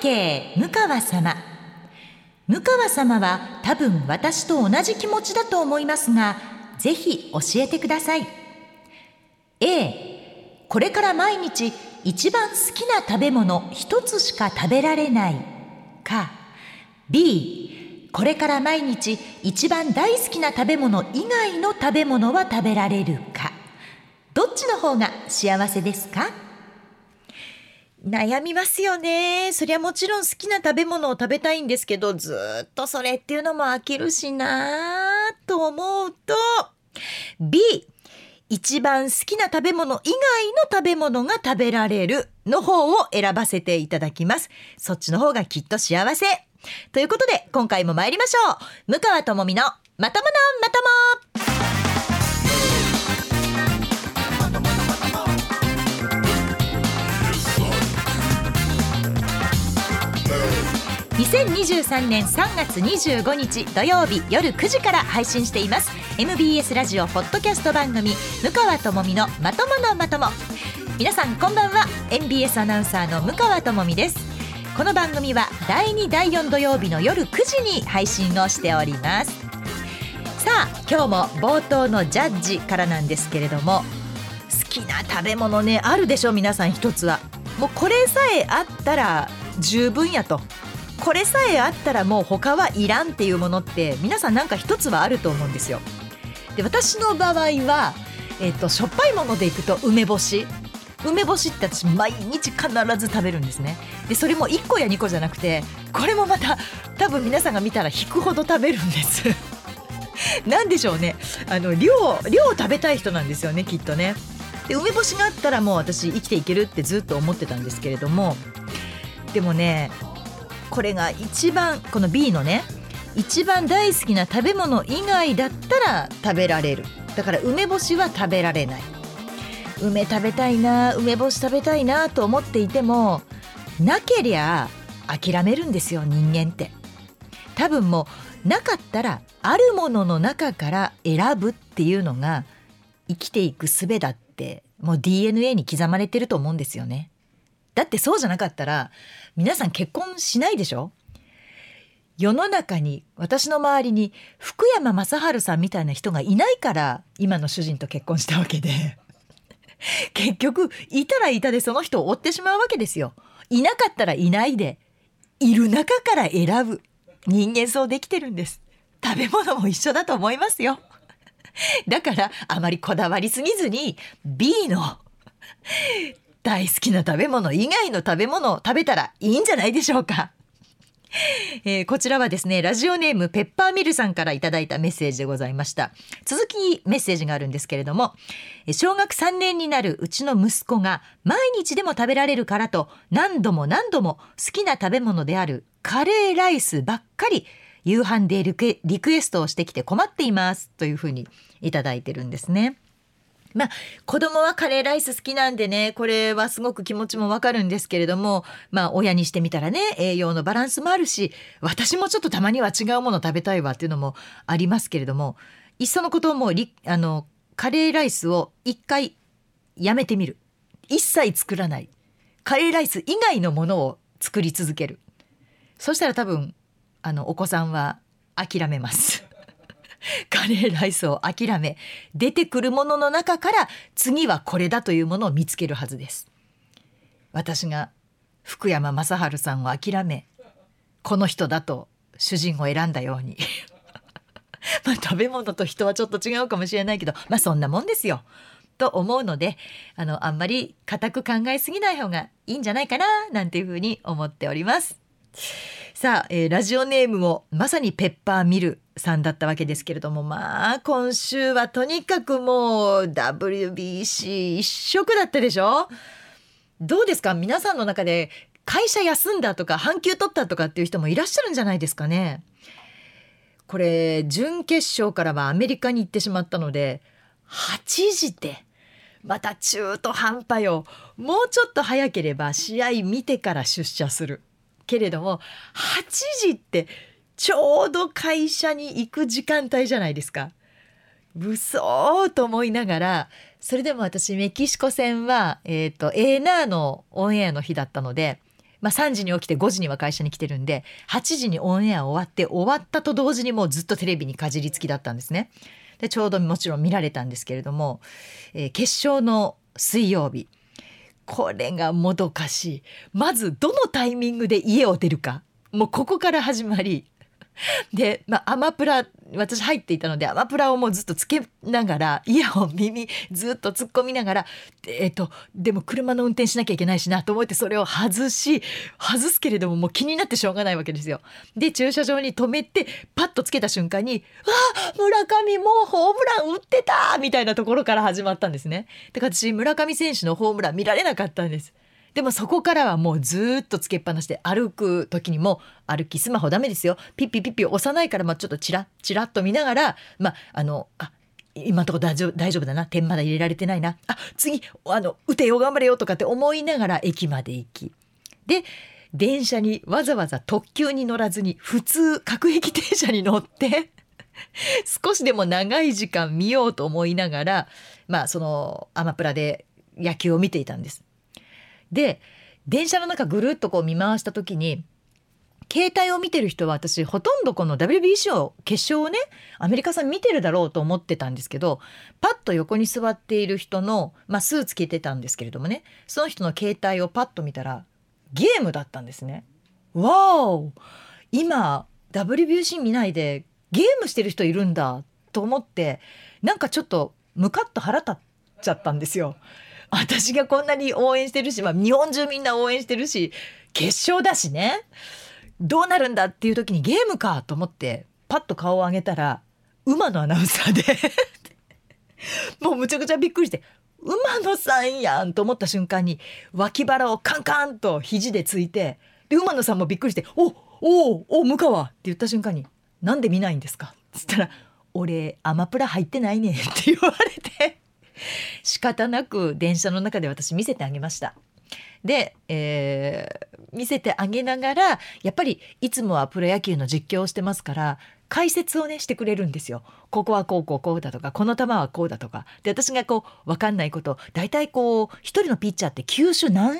景向川様。向川様は多分私と同じ気持ちだと思いますがぜひ教えてください。A これから毎日一番好きな食べ物一つしか食べられない。か。B これから毎日一番大好きな食べ物以外の食べ物は食べられるか。どっちの方が幸せですか？悩みますよね。そりゃもちろん好きな食べ物を食べたいんですけど、ずっとそれっていうのも飽きるしなぁと思うと、B、一番好きな食べ物以外の食べ物が食べられるの方を選ばせていただきます。そっちの方がきっと幸せ。ということで、今回も参りましょう。向川智美のまとものまとも。2023年3月25日土曜日夜9時から配信しています。MBS ラジオポッドキャスト番組向川智美のまとものまとも。皆さんこんばんは。MBS アナウンサーの向川智美です。この番組は第2第4土曜日の夜9時に配信をしております。さあ今日も冒頭のジャッジからなんですけれども好きな食べ物ねあるでしょ皆さん一つは。もうこれさえあったら十分やと。これさえあったらもう他はいらんっていうものって皆さんなんか一つはあると思うんですよ。で私の場合は、えーと、しょっぱいものでいくと梅干し。梅干しって私毎日必ず食べるんですね。でそれも1個や2個じゃなくてこれもまた多分皆さんが見たら引くほど食べるんです。なんでしょうね。あの量量を食べたい人なんですよねきっとね。で梅干しがあったらもう私生きていけるってずっと思ってたんですけれども。でもねこれが一番この B のね一番大好きな食べ物以外だったら食べられる。だから梅干しは食べられない。梅食べたいな梅干し食べたいなと思っていてもなけりゃ諦めるんですよ人間って。多分もうなかったらあるものの中から選ぶっていうのが生きていく術だってもう DNA に刻まれてると思うんですよね。だってそうじゃなかったら皆さん結婚しないでしょ？世の中に私の周りに福山雅治さんみたいな人がいないから今の主人と結婚したわけで。結局いたらいたでその人を追ってしまうわけですよ。いなかったらいないでいる中から選ぶ。人間そうできてるんです。食べ物も一緒だと思いますよ。だからあまりこだわりすぎずに B の大好きな食べ物以外の食べ物を食べたらいいんじゃないでしょうか。えー、こちらはですねラジオネームペッパーミルさんからいただいたメッセージでございました続きメッセージがあるんですけれども小学3年になるうちの息子が毎日でも食べられるからと何度も何度も好きな食べ物であるカレーライスばっかり夕飯でリクエストをしてきて困っていますというふうにいただいてるんですねまあ子供はカレーライス好きなんでねこれはすごく気持ちもわかるんですけれどもまあ親にしてみたらね栄養のバランスもあるし私もちょっとたまには違うもの食べたいわっていうのもありますけれどもいっそのことをもうあのカレーライスを一回やめてみる。一切作らない。カレーライス以外のものを作り続ける。そしたら多分あのお子さんは諦めます。カレーライスを諦め出てくるものの中から次はこれだというものを見つけるはずです。私が福山雅治さんを諦めこの人だと主人を選んだように。まあ食べ物と人はちょっと違うかもしれないけどまあそんなもんですよ。と思うのであのあんまり固く考えすぎない方がいいんじゃないかななんていうふうに思っております。さあ、えー、ラジオネームもまさにペッパーミルさんだったわけですけれどもまあ今週はとにかくもう WBC 一色だったでしょ？どうですか？皆さんの中で会社休んだとか半休取ったとかっていう人もいらっしゃるんじゃないですかね？これ準決勝からはアメリカに行ってしまったので8時でまた中途半端よ。もうちょっと早ければ試合見てから出社する。けれども8時ってちょうど会社に行く時間帯じゃないですか。うそと思いながらそれでも私メキシコ戦は、えーと、エーナーのオンエアの日だったのでまあ、3時に起きて5時には会社に来てるんで8時にオンエア終わって終わったと同時にもうずっとテレビにかじりつきだったんですね。でちょうどもちろん見られたんですけれども、えー、決勝の水曜日これがもどかしい。まずどのタイミングで家を出るか。もうここから始まり。で、まあ、アマプラ私入っていたのでアマプラをもうずっとつけながらイヤホン耳ずっと突っ込みながらえっ、とでも車の運転しなきゃいけないしなと思ってそれを外し外すけれどももう気になってしょうがないわけですよ。で駐車場に止めてパッとつけた瞬間に「あ村上もうホームラン打ってた!」みたいなところから始まったんですね。だから私村上選手のホームラン見られなかったんです。でもそこからはもうずっとつけっぱなしで歩く時にも歩きスマホダメですよ。ピッピピッピ押さないからまあちょっとチラッチラッと見ながらまああのあ今のとこ大丈夫大丈夫だな。点まだ入れられてないな。あ次あの打てよ頑張れよとかって思いながら駅まで行き。で電車にわざわざ特急に乗らずに普通各駅停車に乗って 少しでも長い時間見ようと思いながらまあそのアマプラで野球を見ていたんです。で電車の中ぐるっとこう見回した時に携帯を見てる人は私ほとんどこの WBC を決勝をねアメリカさん見てるだろうと思ってたんですけどパッと横に座っている人の、まあ、スーツ着てたんですけれどもねその人の携帯をパッと見たらゲームだったんですね。わお今 WBC 見ないでゲームしてる人いるんだと思ってなんかちょっとムカッと腹立っちゃったんですよ。私がこんなに応援してるし、まあ、日本中みんな応援してるし決勝だしね。どうなるんだっていう時にゲームかと思ってパッと顔を上げたら馬のアナウンサーで。もうむちゃくちゃびっくりして馬野さんやんと思った瞬間に脇腹をカンカンと肘でついてで馬野さんもびっくりして「おおお向川」って言った瞬間に「なんで見ないんですか?」っつったら「俺アマプラ入ってないね」って言われて。仕方なく電車の中で私見せてあげました。で、えー、見せてあげながらやっぱりいつもはプロ野球の実況をしてますから解説をねしてくれるんですよ。ここはこうこうこうだとかこの球はこうだとか。で私がこう分かんないこと大体こう一人のピッチャーって球種何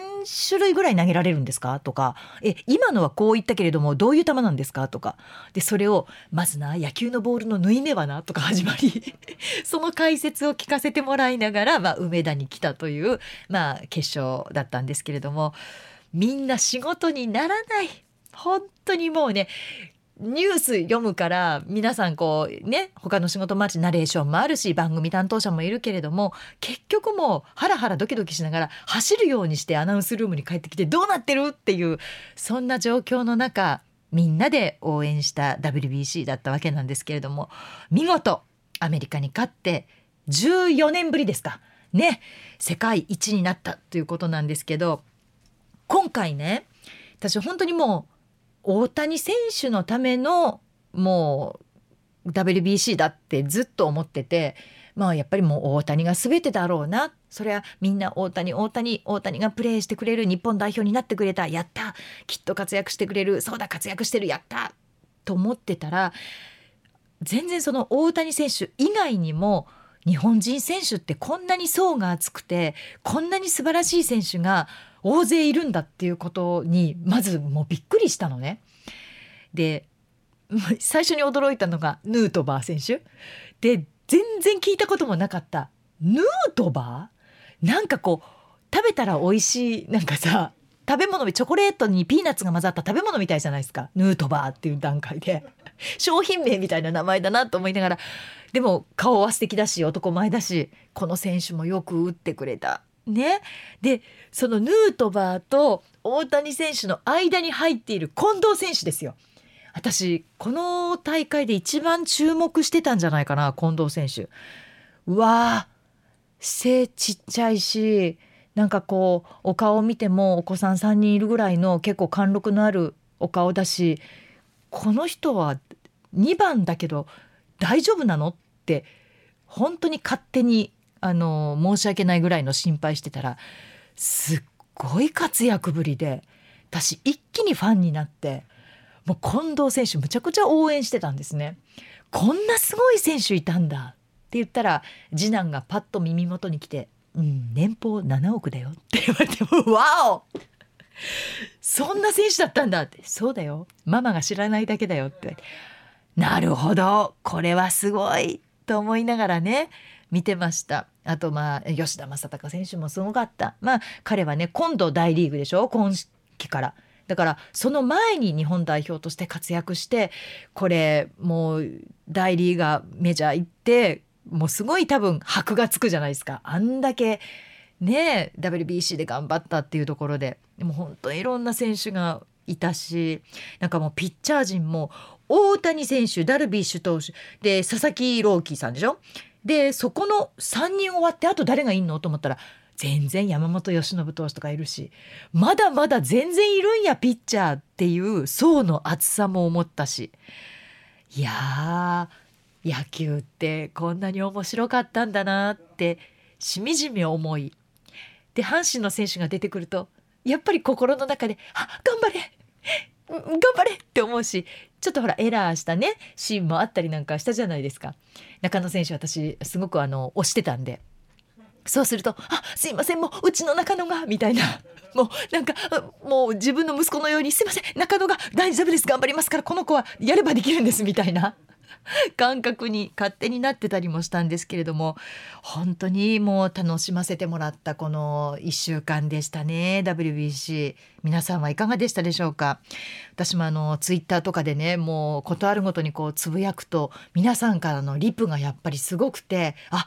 種類ぐらい投げられるんですか？とかえ今のはこう言ったけれどもどういう球なんですか？とか。でそれをまずな野球のボールの縫い目はなとか始まり。その解説を聞かせてもらいながら、まあ、梅田に来たという、まあ、決勝だったんですけれどもみんな仕事にならない。本当にもうねニュース読むから皆さんこうね他の仕事もあるしナレーションもあるし番組担当者もいるけれども結局もうハラハラドキドキしながら走るようにしてアナウンスルームに帰ってきてどうなってるっていうそんな状況の中みんなで応援した WBC だったわけなんですけれども見事アメリカに勝って14年ぶりですか。ね世界一になったということなんですけど今回ね私本当にもう大谷選手のためのもう WBC だってずっと思っててまあやっぱりもう大谷が全てだろうな。それはみんな大谷大谷大谷がプレーしてくれる日本代表になってくれた。やった。きっと活躍してくれる。そうだ活躍してる。やった。と思ってたら全然その大谷選手以外にも日本人選手ってこんなに層が厚くてこんなに素晴らしい選手が大勢いるんだっていうことにまずもうびっくりしたのね。で最初に驚いたのがヌートバー選手。で全然聞いたこともなかった。ヌートバー？なんかこう食べたら美味しいなんかさ食べ物チョコレートにピーナッツが混ざった食べ物みたいじゃないですか。ヌートバーっていう段階で。商品名みたいな名前だなと思いながら。でも顔は素敵だし男前だしこの選手もよく打ってくれた。ね、でそのヌートバーと大谷選手の間に入っている近藤選手ですよ。私この大会で一番注目してたんじゃないかな近藤選手。うわ背ちっちゃいしなんかこうお顔を見てもお子さん3人いるぐらいの結構貫禄のあるお顔だしこの人は2番だけど大丈夫なのって本当に勝手にあの申し訳ないぐらいの心配してたらすっごい活躍ぶりで私一気にファンになってもう近藤選手むちゃくちゃ応援してたんですね。こんなすごい選手いたんだって言ったら次男がパッと耳元に来て「うん年俸7億だよ」って言われて「わお!」そんな選手だったんだってそうだよママが知らないだけだよってなるほどこれはすごいと思いながらね見てました。あとまあ吉田正尚選手もすごかった。まあ彼はね今度大リーグでしょ？今季から。だからその前に日本代表として活躍してこれもう大リーガーメジャー行ってもうすごい多分箔がつくじゃないですか。あんだけね WBC で頑張ったっていうところで。でも本当にいろんな選手がいたしなんかもうピッチャー陣も大谷選手ダルビッシュ投手で佐々木朗希さんでしょ？でそこの3人終わってあと誰がいんの？と思ったら全然山本由伸投手とかいるしまだまだ全然いるんやピッチャーっていう層の厚さも思ったし。いやー野球ってこんなに面白かったんだなってしみじみ思い。で阪神の選手が出てくるとやっぱり心の中で「あ頑張れ頑張れ!」って思うしちょっとほらエラーしたねシーンもあったりなんかしたじゃないですか。中野選手私すごくあの推してたんで。そうすると「あすいませんもううちの中野が」みたいな。もうなんかもう自分の息子のように「すいません中野が大丈夫です頑張りますからこの子はやればできるんです」みたいな。感覚に勝手になってたりもしたんですけれども本当にもう楽しませてもらったこの1週間でしたね。WBC 皆さんはいかがでしたでしょうか？私もあのツイッターとかでねもう事あるごとにこうつぶやくと皆さんからのリプがやっぱりすごくてあ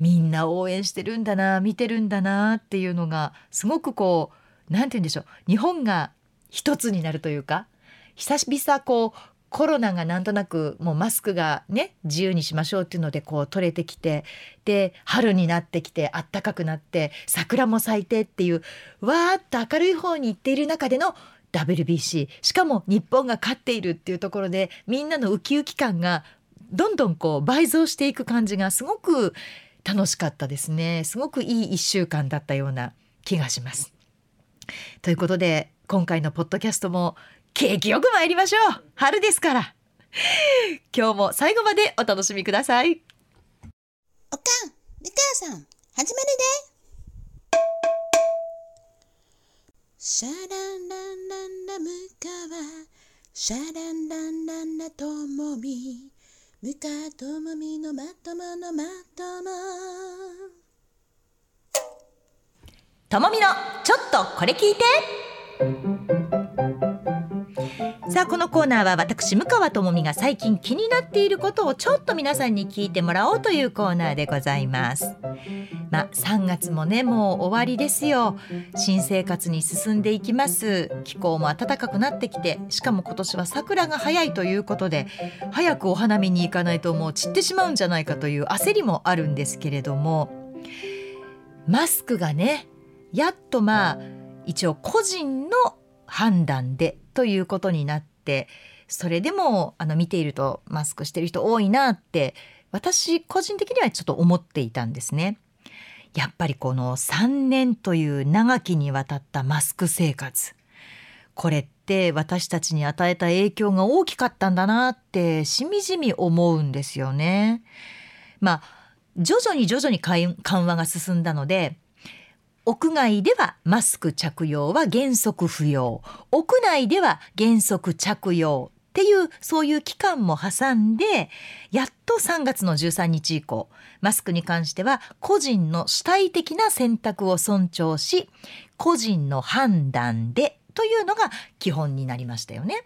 みんな応援してるんだな見てるんだなっていうのがすごくこう何て言うんでしょう日本が一つになるというか久々こうコロナがなんとなくもうマスクがね自由にしましょうっていうのでこう取れてきてで春になってきてあったかくなって桜も咲いてっていうわーっと明るい方に行っている中での WBC しかも日本が勝っているっていうところでみんなのウキウキ感がどんどんこう倍増していく感じがすごく楽しかったですねすごくいい1週間だったような気がします。ということで今回のポッドキャストも景気よく参りましょう。春ですから。今日も最後までお楽しみください。おかん、みかさん、始まるで。シャランランランラムカワシャランランランラともみムカともみのまとものまともともみのちょっとこれ聞いてさあこのコーナーは私向川智美が最近気になっていることをちょっと皆さんに聞いてもらおうというコーナーでございます。まあ3月もねもう終わりですよ。新生活に進んでいきます。気候も暖かくなってきてしかも今年は桜が早いということで早くお花見に行かないともう散ってしまうんじゃないかという焦りもあるんですけれどもマスクがねやっとまあ一応個人の判断でということになってそれでもあの見ているとマスクしてる人多いなって私個人的にはちょっと思っていたんですね。やっぱりこの3年という長きにわたったマスク生活これって私たちに与えた影響が大きかったんだなってしみじみ思うんですよね。まあ徐々に徐々に緩和が進んだので屋外ではマスク着用は原則不要屋内では原則着用っていうそういう期間も挟んでやっと3月の13日以降マスクに関しては個人の主体的な選択を尊重し個人の判断でというのが基本になりましたよね。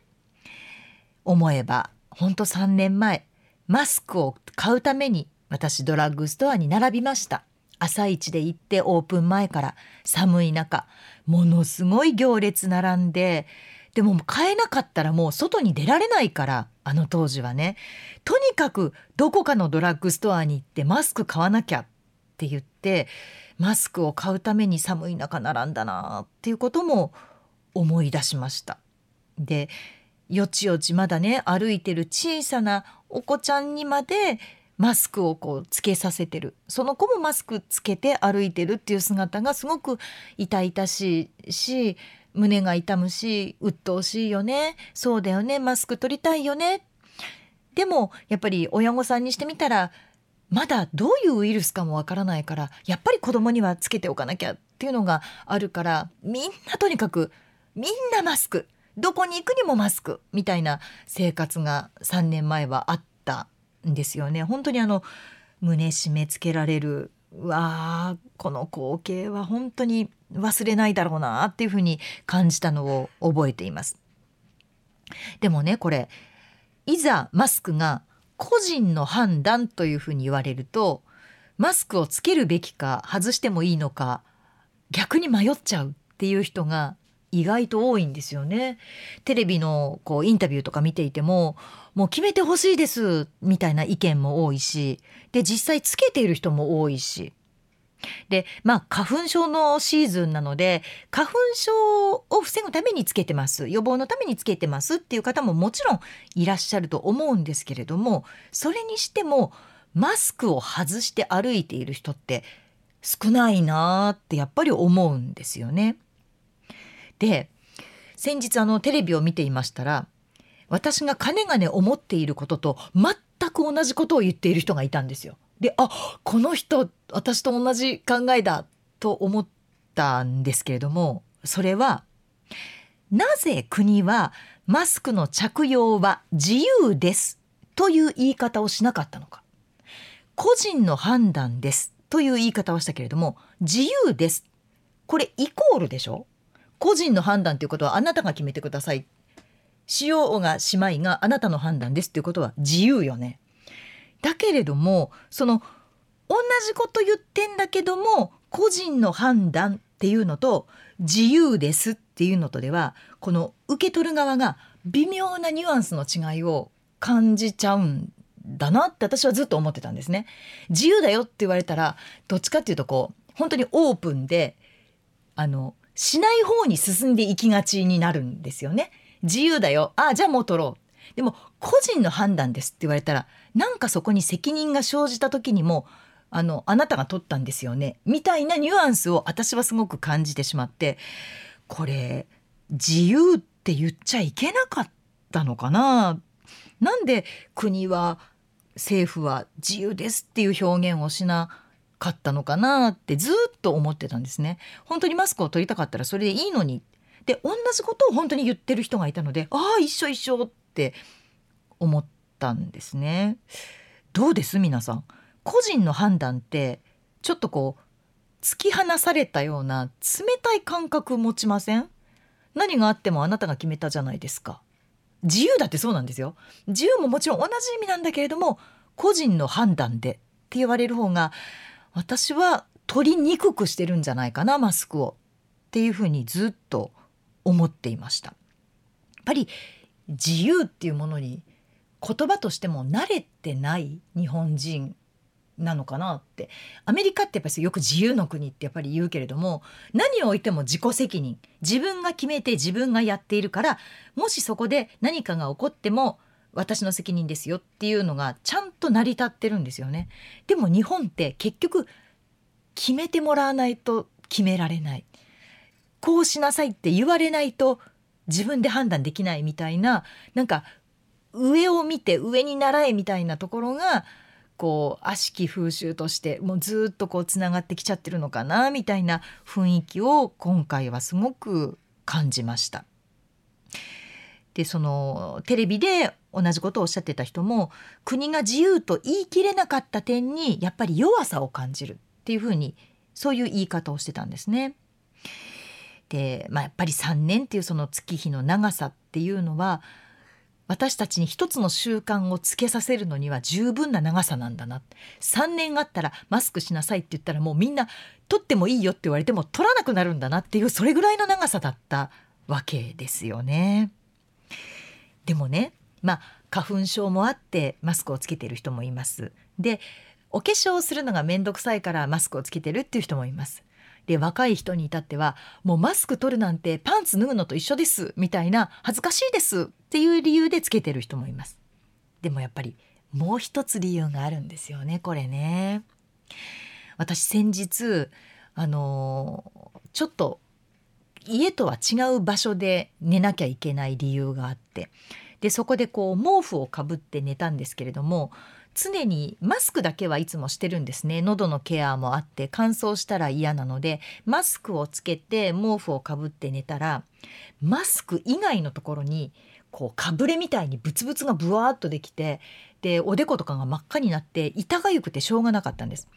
思えばほんと3年前マスクを買うために私ドラッグストアに並びました。朝一で行ってオープン前から寒い中ものすごい行列並んででも買えなかったらもう外に出られないからあの当時はねとにかくどこかのドラッグストアに行ってマスク買わなきゃって言ってマスクを買うために寒い中並んだなっていうことも思い出しました。でよちよちまだね歩いてる小さなお子ちゃんにまでマスクをこうつけさせてる。その子もマスクつけて歩いてるっていう姿がすごく痛々しいし胸が痛むし鬱陶しいよね。そうだよね。マスク取りたいよね。でもやっぱり親御さんにしてみたらまだどういうウイルスかもわからないからやっぱり子供にはつけておかなきゃっていうのがあるからみんなとにかくみんなマスク。どこに行くにもマスク。みたいな生活が3年前はあった。んですよね。本当にあの胸締め付けられるわあこの光景は本当に忘れないだろうなっていうふうに感じたのを覚えています。でもねこれいざマスクが個人の判断というふうに言われるとマスクをつけるべきか外してもいいのか逆に迷っちゃうっていう人が意外と多いんですよね。テレビのこうインタビューとか見ていてももう決めてほしいですみたいな意見も多いしで実際つけている人も多いしでまあ花粉症のシーズンなので花粉症を防ぐためにつけてます予防のためにつけてますっていう方ももちろんいらっしゃると思うんですけれどもそれにしてもマスクを外して歩いている人って少ないなってやっぱり思うんですよね。で先日あのテレビを見ていましたら私がかねがね思っていることと全く同じことを言っている人がいたんですよ。であこの人私と同じ考えだと思ったんですけれどもそれはなぜ国はマスクの着用は自由ですという言い方をしなかったのか。個人の判断ですという言い方をしたけれども自由です。これイコールでしょ？個人の判断ということはあなたが決めてくださいしようがしまいがあなたの判断ですということは自由よねだけれどもその同じこと言ってんだけども個人の判断っていうのと自由ですっていうのとではこの受け取る側が微妙なニュアンスの違いを感じちゃうんだなって私はずっと思ってたんですね。自由だよって言われたらどっちかっていうとこう本当にオープンであのしない方に進んでいきがちになるんですよね。自由だよああじゃあもう取ろう。でも個人の判断ですって言われたらなんかそこに責任が生じた時にもあのあなたが取ったんですよねみたいなニュアンスを私はすごく感じてしまってこれ自由って言っちゃいけなかったのかな？なんで国は政府は自由ですっていう表現をしなかったのかなってずっと思ってたんですね。本当にマスクを取りたかったらそれでいいのにで同じことを本当に言ってる人がいたのでああ一緒一緒って思ったんですね。どうです？皆さん個人の判断ってちょっとこう突き放されたような冷たい感覚持ちません？何があってもあなたが決めたじゃないですか。自由だってそうなんですよ自由ももちろん同じ意味なんだけれども個人の判断でって言われる方が私は取りにくくしてるんじゃないかなマスクを。っていうふうにずっと思っていました。やっぱり自由っていうものに言葉としても慣れてない日本人なのかなって。アメリカってやっぱりよく自由の国ってやっぱり言うけれども何を置いても自己責任。自分が決めて自分がやっているからもしそこで何かが起こっても私の責任ですよっていうのがちゃんと成り立ってるんですよね。でも日本って結局決めてもらわないと決められないこうしなさいって言われないと自分で判断できないみたいななんか上を見て上に習えみたいなところがこう悪しき風習としてもうずっとこうつながってきちゃってるのかなみたいな雰囲気を今回はすごく感じました。でそのテレビで同じことをおっしゃってた人も国が自由と言い切れなかった点にやっぱり弱さを感じるっていうふうにそういう言い方をしてたんですね。で、まあ、やっぱり3年っていうその月日の長さっていうのは私たちに一つの習慣をつけさせるのには十分な長さなんだな3年あったらマスクしなさいって言ったらもうみんな取ってもいいよって言われても取らなくなるんだなっていうそれぐらいの長さだったわけですよね。でもねまあ花粉症もあってマスクをつけている人もいます。でお化粧をするのが面倒くさいからマスクをつけてるっていう人もいます。で若い人に至ってはもうマスク取るなんてパンツ脱ぐのと一緒ですみたいな恥ずかしいですっていう理由でつけてる人もいますでもやっぱりもう一つ理由があるんですよねこれね私先日あのちょっと家とは違う場所で寝なきゃいけない理由があってでそこでこう毛布をかぶって寝たんですけれども常にマスクだけはいつもしてるんですね喉のケアもあって乾燥したら嫌なのでマスクをつけて毛布をかぶって寝たらマスク以外のところにこうかぶれみたいにブツブツがブワーっとできてでおでことかが真っ赤になって痛がゆくてしょうがなかったんです。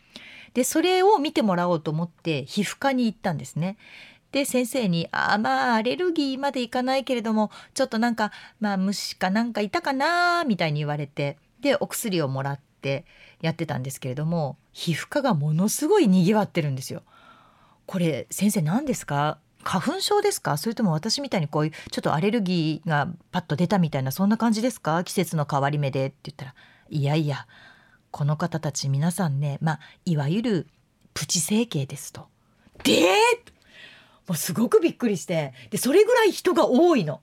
でそれを見てもらおうと思って皮膚科に行ったんですね。で先生に「あまあアレルギーまでいかないけれどもちょっとなんかまあ虫かなんかいたかな」みたいに言われてでお薬をもらってやってたんですけれども皮膚科がものすごいにわってるんですよ。これ先生何ですか？花粉症ですか？それとも私みたいにこういうちょっとアレルギーがパッと出たみたいなそんな感じですか？季節の変わり目でって言ったらいやいやこの方たち皆さんねまあいわゆるプチ整形ですと。でもうすごくびっくりしてでそれぐらい人が多いの。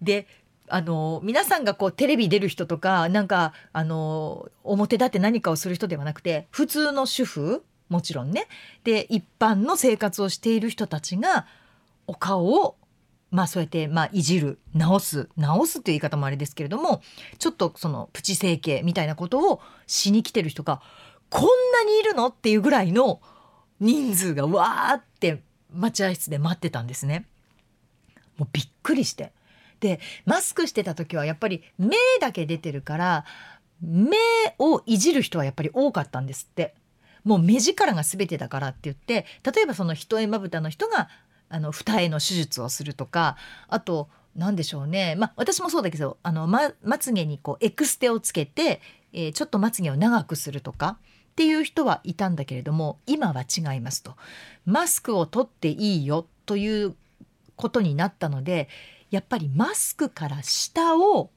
であの皆さんがこうテレビ出る人とかなんかあの表立って何かをする人ではなくて普通の主婦もちろんねで一般の生活をしている人たちがお顔をまあそうやってまあいじる直す直すという言い方もあれですけれどもちょっとそのプチ整形みたいなことをしに来てる人がこんなにいるのっていうぐらいの人数がわーって待合室で待ってたんですね。もうびっくりして。でマスクしてた時はやっぱり目だけ出てるから目をいじる人はやっぱり多かったんですって。もう目力が全てだからって言って例えばその一重まぶたの人があの二重の手術をするとかあと何でしょうね。まあ私もそうだけどあの、ま、まつげにこうエクステをつけて、えー、ちょっとまつげを長くするとかっていう人はいたんだけれども今は違いますとマスクを取っていいよということになったのでやっぱりマスクから下を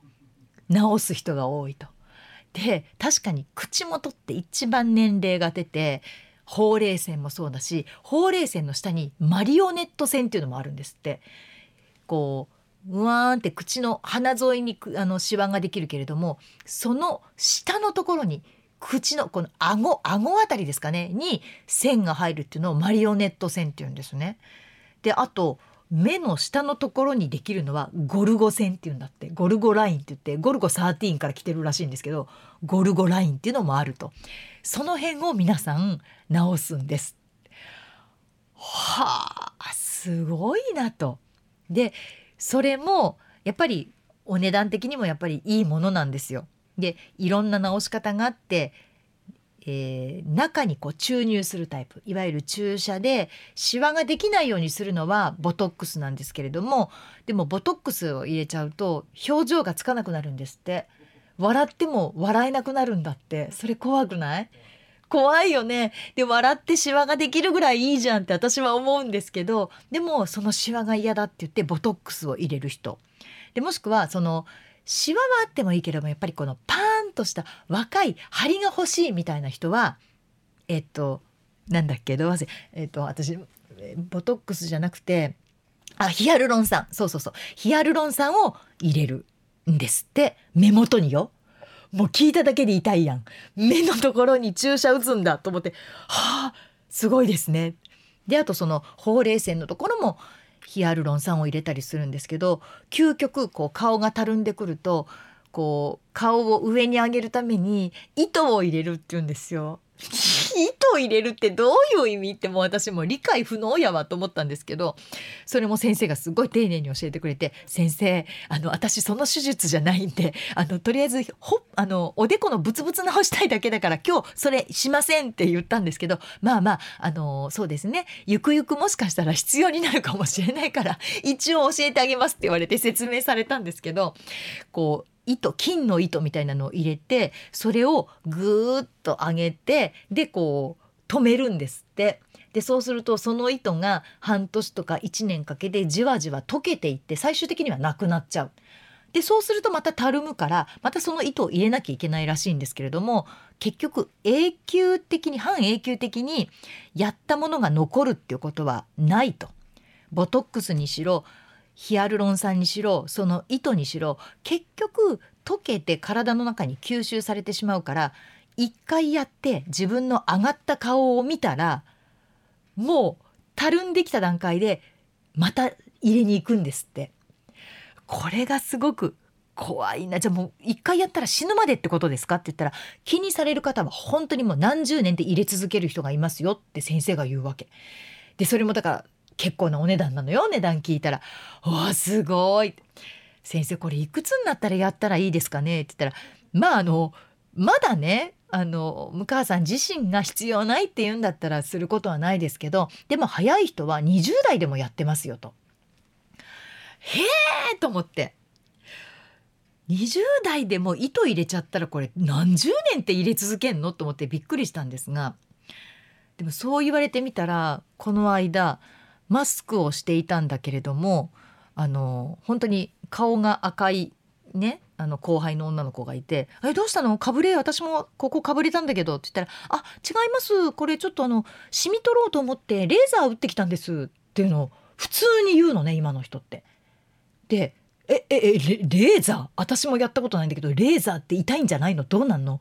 直す人が多いと。で確かに口元って一番年齢が出てほうれい線もそうだしほうれい線の下にマリオネット線っていうのもあるんですって。こううわーんって口の鼻沿いにあのシワができるけれどもその下のところに口のこの顎顎あたりですかねに線が入るっていうのをマリオネット線っていうんですね。であと目の下のところにできるのはゴルゴ線っていうんだってゴルゴラインって言ってゴルゴ13から来てるらしいんですけどゴルゴラインっていうのもあるとその辺を皆さん直すんです。はあすごいなと。でそれもやっぱりお値段的にもやっぱりいいものなんですよ。でいろんな直し方があってえー、中にこう注入するタイプ。いわゆる注射でシワができないようにするのはボトックスなんですけれどもでもボトックスを入れちゃうと表情がつかなくなるんですって。笑っても笑えなくなるんだって。それ怖くない？怖いよね。で笑ってシワができるぐらいいいじゃんって私は思うんですけどでもそのシワが嫌だって言ってボトックスを入れる人。でもしくはそのシワはあってもいいけれどもやっぱりこのパーンとした若い張りが欲しいみたいな人はえっとなんだっけどうせえっと私ボトックスじゃなくてあヒアルロン酸そうそうそうヒアルロン酸を入れるんですって目元によ。もう聞いただけで痛いやん目のところに注射打つんだと思ってはあすごいですね。であとそのほうれい線のところもヒアルロン酸を入れたりするんですけど究極こう顔がたるんでくるとこう顔を上に上げるために糸を入れるって言うんですよ。糸を入れるってどういう意味ってもう私も理解不能やわと思ったんですけどそれも先生がすごい丁寧に教えてくれて「先生あの私その手術じゃないんであのとりあえずほあのおでこのブツブツ直したいだけだから今日それしません」って言ったんですけどまあまああのそうですね。ゆくゆくもしかしたら必要になるかもしれないから一応教えてあげますって言われて説明されたんですけどこう糸金の糸みたいなのを入れてそれをぐーっと上げてでこう止めるんですって。でそうするとその糸が半年とか1年かけてじわじわ溶けていって最終的にはなくなっちゃう。でそうするとまたたるむからまたその糸を入れなきゃいけないらしいんですけれども結局永久的に半永久的にやったものが残るっていうことはないと。ボトックスにしろヒアルロン酸にしろその糸にしろ結局溶けて体の中に吸収されてしまうから一回やって自分の上がった顔を見たらもうたるんできた段階でまた入れに行くんですって。これがすごく怖いな。じゃあもう一回やったら死ぬまでってことですか？って言ったら気にされる方は本当にもう何十年で入れ続ける人がいますよって先生が言うわけ。でそれもだから結構なお値段なのよ値段聞いたら「わすごい!」先生これいくつになったらやったらいいですかね?」って言ったらまああのまだねあの向川さん自身が必要ないって言うんだったらすることはないですけどでも早い人は20代でもやってますよと。へえと思って20代でも糸入れちゃったらこれ何十年って入れ続けんの？と思ってびっくりしたんですがでもそう言われてみたらこの間マスクをしていたんだけれどもあの本当に顔が赤いねあの後輩の女の子がいて「えどうしたの？かぶれ？私もここかぶれたんだけど」って言ったら「あ違います。これちょっとあのシミ取ろうと思ってレーザー打ってきたんです」っていうのを普通に言うのね今の人って。でえええレレーザー？私もやったことないんだけどレーザーって痛いんじゃないの？どうなんの？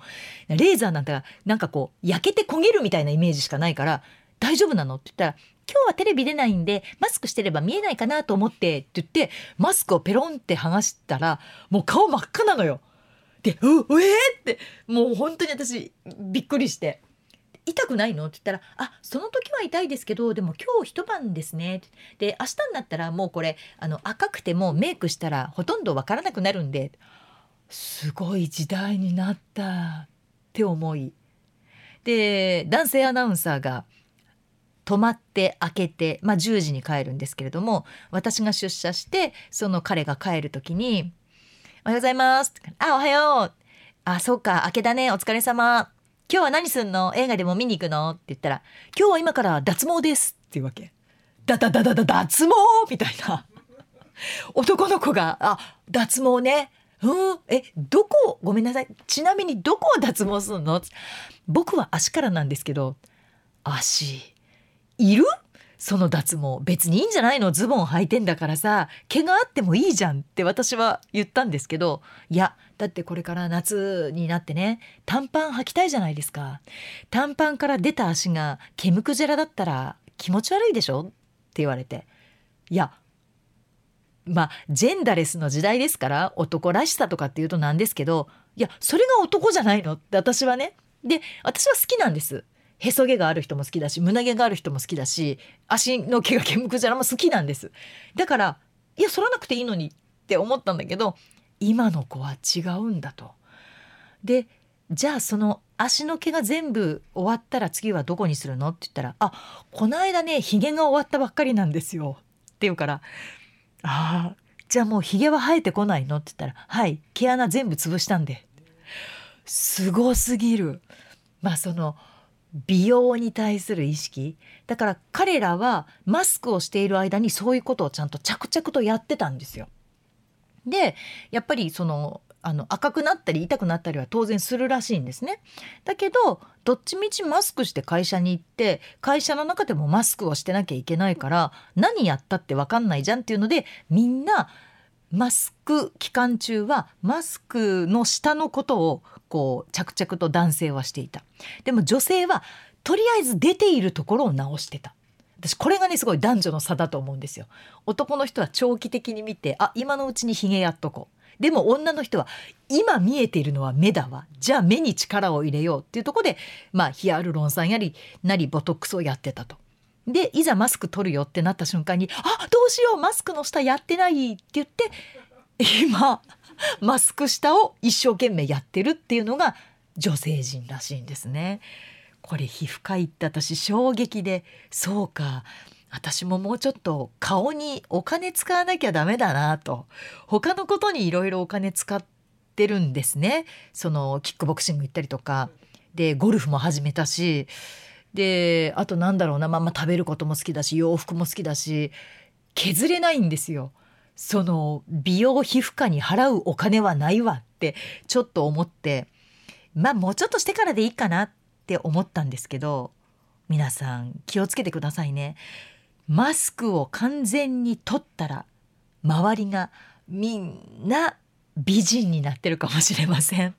レーザーなんてなんかこう焼けて焦げるみたいなイメージしかないから大丈夫なの？って言ったら今日はテレビ出ないんでマスクしてれば見えないかなと思ってって言ってマスクをペロンって剥がしたらもう顔真っ赤なのよ。で「ううえー!」ってもう本当に私びっくりして「痛くないの?」って言ったら「あその時は痛いですけどでも今日一晩ですね」で明日になったらもうこれあの赤くてもメイクしたらほとんどわからなくなるんですごい時代になったって思いで男性アナウンサーが「泊まって開けて、まあ、10時に帰るんですけれども私が出社してその彼が帰る時に「おはようございます」あおはよう」あそうか明けだね。お疲れ様。今日は何すんの？映画でも見に行くの?」って言ったら「今日は今から脱毛です」っていうわけ。だだだだだ脱毛みたいな。男の子が「あ脱毛ね。うん？えどこ？ごめんなさい。ちなみにどこを脱毛するの?」僕は足からなんですけど足。いる？その脱毛別にいいんじゃないの？ズボン履いてんだからさ毛があってもいいじゃんって私は言ったんですけどいやだってこれから夏になってね短パン履きたいじゃないですか。短パンから出た足が毛むくじゃらだったら気持ち悪いでしょ？って言われて。いやまあジェンダレスの時代ですから男らしさとかっていうとなんですけどいやそれが男じゃないの？って私はね。で私は好きなんです。へそ毛がある人も好きだし胸毛がある人も好きだし足の毛が毛むくじゃらも好きなんですだからいや剃らなくていいのにって思ったんだけど今の子は違うんだと。でじゃあその足の毛が全部終わったら次はどこにするのって言ったら「あこの間ねひげが終わったばっかりなんですよ」って言うから「ああじゃあもうひげは生えてこないの?」って言ったら「はい毛穴全部潰したんで」すごすぎる。まあその美容に対する意識だから彼らはマスクをしている間にそういうことをちゃんと着々とやってたんですよ。でやっぱりそのあの赤くなったり痛くなったりは当然するらしいんですね。だけどどっちみちマスクして会社に行って会社の中でもマスクをしてなきゃいけないから何やったって分かんないじゃんっていうのでみんなマスク期間中はマスクの下のことをこう着々と男性はしていた。でも女性はとりあえず出ているところを直してた。私これがねすごい男女の差だと思うんですよ。男の人は長期的に見てあ今のうちにひげやっとこう。でも女の人は今見えているのは目だわ。じゃあ目に力を入れようっていうところでまあヒアルロン酸やりなりボトックスをやってたと。でいざマスク取るよってなった瞬間に「あどうしようマスクの下やってない」って言って今マスク下を一生懸命やってるっていうのが女性陣らしいんですね。これ皮膚科行って私衝撃でそうか私ももうちょっと顔にお金使わなきゃダメだなと他のことにいろいろお金使ってるんですねそのキックボクシング行ったりとかでゴルフも始めたしであとなんだろうなまあまあ食べることも好きだし洋服も好きだし削れないんですよ。その美容皮膚科に払うお金はないわってちょっと思ってまあもうちょっとしてからでいいかなって思ったんですけど皆さん気をつけてくださいね。マスクを完全に取ったら周りがみんな美人になってるかもしれません。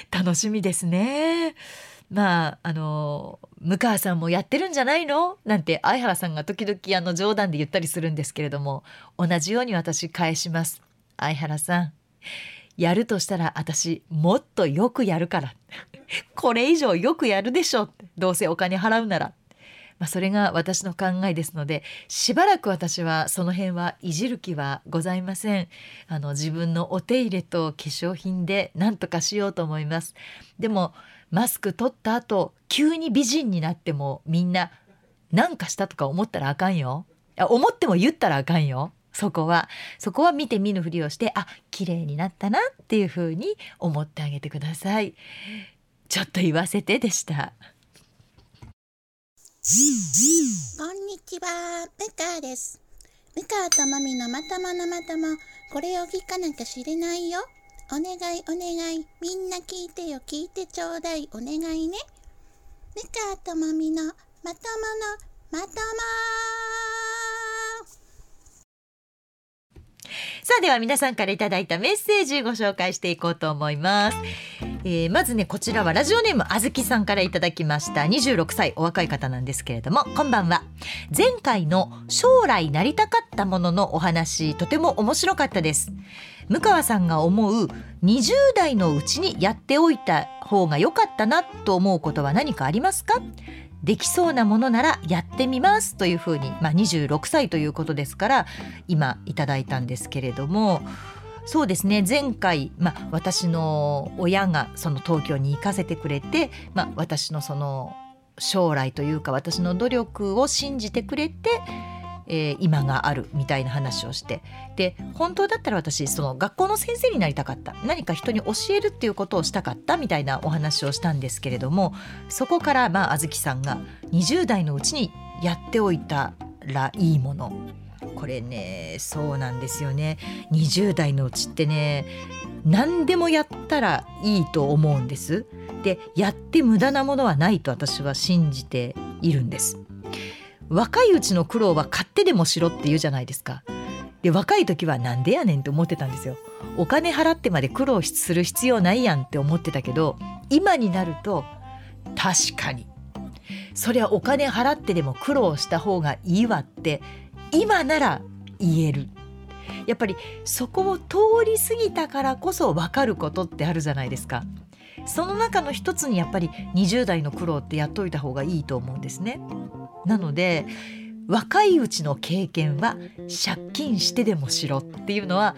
楽しみですね。まああの向川さんもやってるんじゃないの？なんて相原さんが時々あの冗談で言ったりするんですけれども同じように私返します。相原さんやるとしたら私もっとよくやるから。これ以上よくやるでしょどうせお金払うなら。まあ、それが私の考えですのでしばらく私はその辺はいじる気はございません。あの自分のお手入れと化粧品で何とかしようと思います。でもマスク取った後急に美人になってもみんな何かしたとか思ったらあかんよ。思っても言ったらあかんよ。そこはそこは見て見ぬふりをしてあ綺麗になったなっていうふうに思ってあげてください。ちょっと言わせてでした。こんにちは、ムカです。ムカともみのまとものまとも、これを聞かなきゃ知れないよ。お願いお願い、みんな聞いてよ、聞いてちょうだい、お願いね。ムカともみのまとものまともさあでは皆さんからいただいたメッセージご紹介していこうと思います、えーまずねこちらはラジオネームあずきさんからいただきました。26歳お若い方なんですけれども。こんばんは。前回の将来なりたかったもののお話とても面白かったです。向川さんが思う20代のうちにやっておいた方が良かったなと思うことは何かありますか？できそうなものならやってみますというふうに、まあ、26歳ということですから今いただいたんですけれどもそうですね。前回、まあ、私の親がその東京に行かせてくれて、まあ、私のその将来というか私の努力を信じてくれて、えー今があるみたいな話をして。で本当だったら私その学校の先生になりたかった。何か人に教えるっていうことをしたかったみたいなお話をしたんですけれどもそこからまああずきさんが20代のうちにやっておいたらいいもの。これねそうなんですよね。20代のうちってね何でもやったらいいと思うんです。でやって無駄なものはないと私は信じているんです。若いうちの苦労は買ってでもしろって言うじゃないですか。で若い時はなんでやねんって思ってたんですよ。お金払ってまで苦労する必要ないやんって思ってたけど今になると確かに。そりゃお金払ってでも苦労した方がいいわって今なら言える。やっぱりそこを通り過ぎたからこそ分かることってあるじゃないですか。その中の一つにやっぱり20代の苦労ってやっといた方がいいと思うんですね。なので若いうちの経験は借金してでもしろっていうのは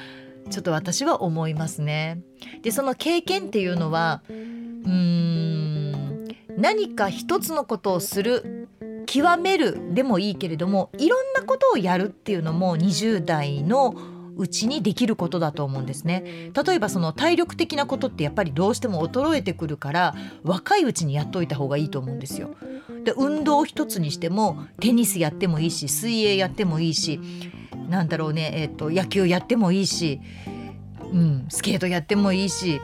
ちょっと私は思いますね。でその経験っていうのはうん何か一つのことをする極めるでもいいけれどもいろんなことをやるっていうのも20代のうちにできることだと思うんですね。例えばその体力的なことってやっぱりどうしても衰えてくるから若いうちにやっといた方がいいと思うんですよ。で運動一つにしてもテニスやってもいいし水泳やってもいいしなんだろうね、えー、と野球やってもいいし、うん、スケートやってもいいし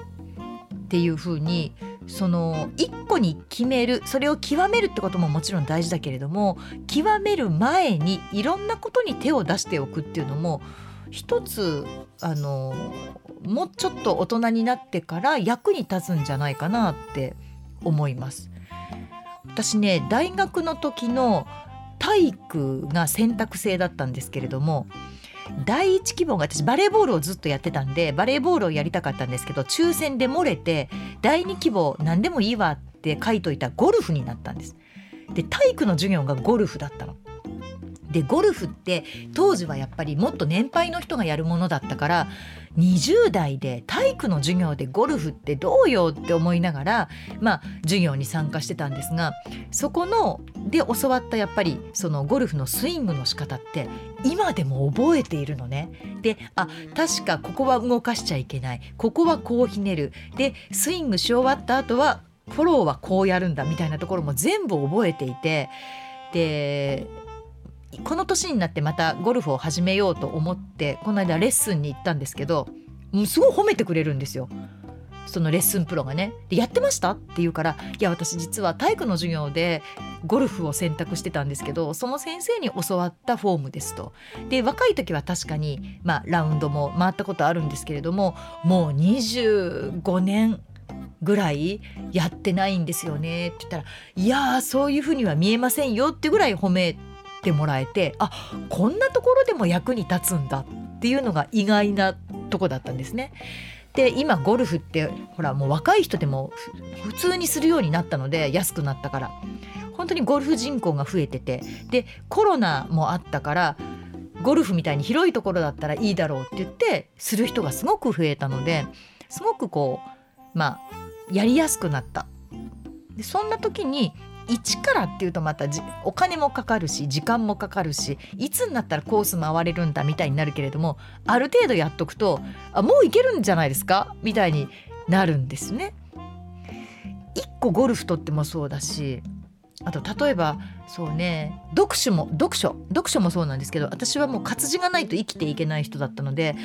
っていう風にその一個に決めるそれを極めるってことももちろん大事だけれども極める前にいろんなことに手を出しておくっていうのも一つあのもうちょっと大人になってから役に立つんじゃないかなって思います。私ね大学の時の体育が選択制だったんですけれども第一希望が私バレーボールをずっとやってたんでバレーボールをやりたかったんですけど抽選で漏れて第二希望何でもいいわって書いといたゴルフになったんです。で体育の授業がゴルフだったの。でゴルフって当時はやっぱりもっと年配の人がやるものだったから20代で体育の授業でゴルフってどうよって思いながらまあ授業に参加してたんですがそこので教わったやっぱりそのゴルフのスイングの仕方って今でも覚えているのね。であ確かここは動かしちゃいけない。ここはこうひねる。でスイングし終わった後はフォローはこうやるんだみたいなところも全部覚えていて。でこの年になってまたゴルフを始めようと思ってこの間レッスンに行ったんですけどすごい褒めてくれるんですよ。そのレッスンプロがねでやってました？って言うから「いや私実は体育の授業でゴルフを選択してたんですけどその先生に教わったフォームです」と。で若い時は確かに、まあ、ラウンドも回ったことあるんですけれどももう25年ぐらいやってないんですよねって言ったら「いやそういうふうには見えませんよ」ってぐらい褒めててもらえてあこんなところでも役に立つんだっていうのが意外なとこだったんですね。で今ゴルフってほらもう若い人でも普通にするようになったので安くなったから。本当にゴルフ人口が増えてて。でコロナもあったからゴルフみたいに広いところだったらいいだろうって言ってする人がすごく増えたのですごくこうまあやりやすくなった。でそんな時に一からっていうとまたお金もかかるし時間もかかるしいつになったらコース回れるんだみたいになるけれどもある程度やっとくとあもういけるんじゃないですか？みたいになるんですね。一個ゴルフとってもそうだしあと例えばそうね読書も読書読書もそうなんですけど私はもう活字がないと生きていけない人だったので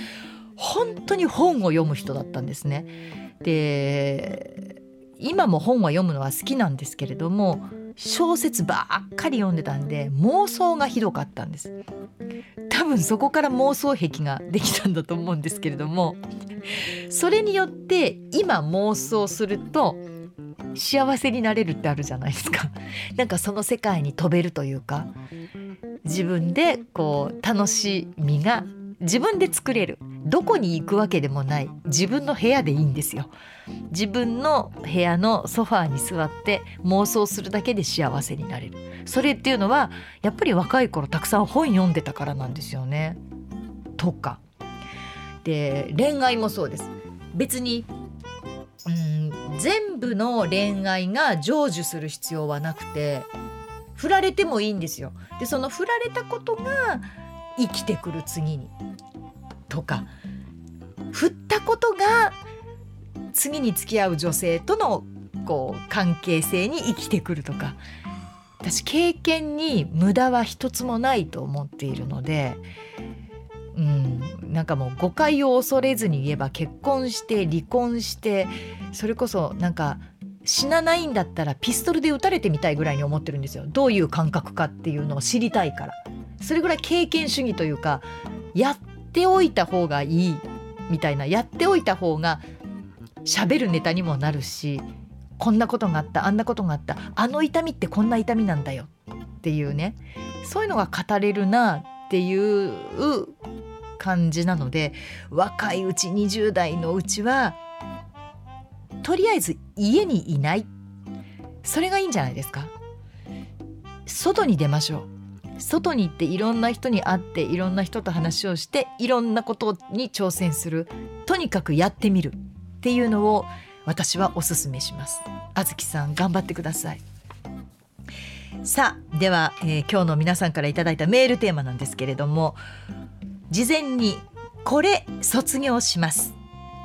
本当に本を読む人だったんですね。で今も本は読むのは好きなんですけれども小説ばっかり読んでたんで妄想がひどかったんです。多分そこから妄想癖ができたんだと思うんですけれどもそれによって今妄想すると幸せになれるってあるじゃないですか。なんかその世界に飛べるというか自分でこう楽しみが自分で作れる。どこに行くわけでもない。自分の部屋でいいんですよ。自分の部屋のソファーに座って妄想するだけで幸せになれる。それっていうのはやっぱり若い頃たくさん本読んでたからなんですよね。とか。で恋愛もそうです。別にうん全部の恋愛が成就する必要はなくて振られてもいいんですよ。でその振られたことが生きてくる次に。とか振ったことが次に付き合う女性とのこう関係性に生きてくるとか。私経験に無駄は一つもないと思っているので、うん、なんかもう誤解を恐れずに言えば結婚して離婚してそれこそなんか死なないんだったらピストルで撃たれてみたいぐらいに思ってるんですよ。どういう感覚かっていうのを知りたいから。それぐらい経験主義というかやっておいた方がいいみたいなやっておいた方が喋るネタにもなるしこんなことがあったあんなことがあったあの痛みってこんな痛みなんだよっていうねそういうのが語れるなっていう感じなので若いうち20代のうちはとりあえず家にいない。それがいいんじゃないですか。外に出ましょう。外に行っていろんな人に会っていろんな人と話をしていろんなことに挑戦する。とにかくやってみる。っていうのを私はおすすめします。あずきさん頑張ってください。さあでは、えー、今日の皆さんからいただいたメールテーマなんですけれども事前にこれ卒業します。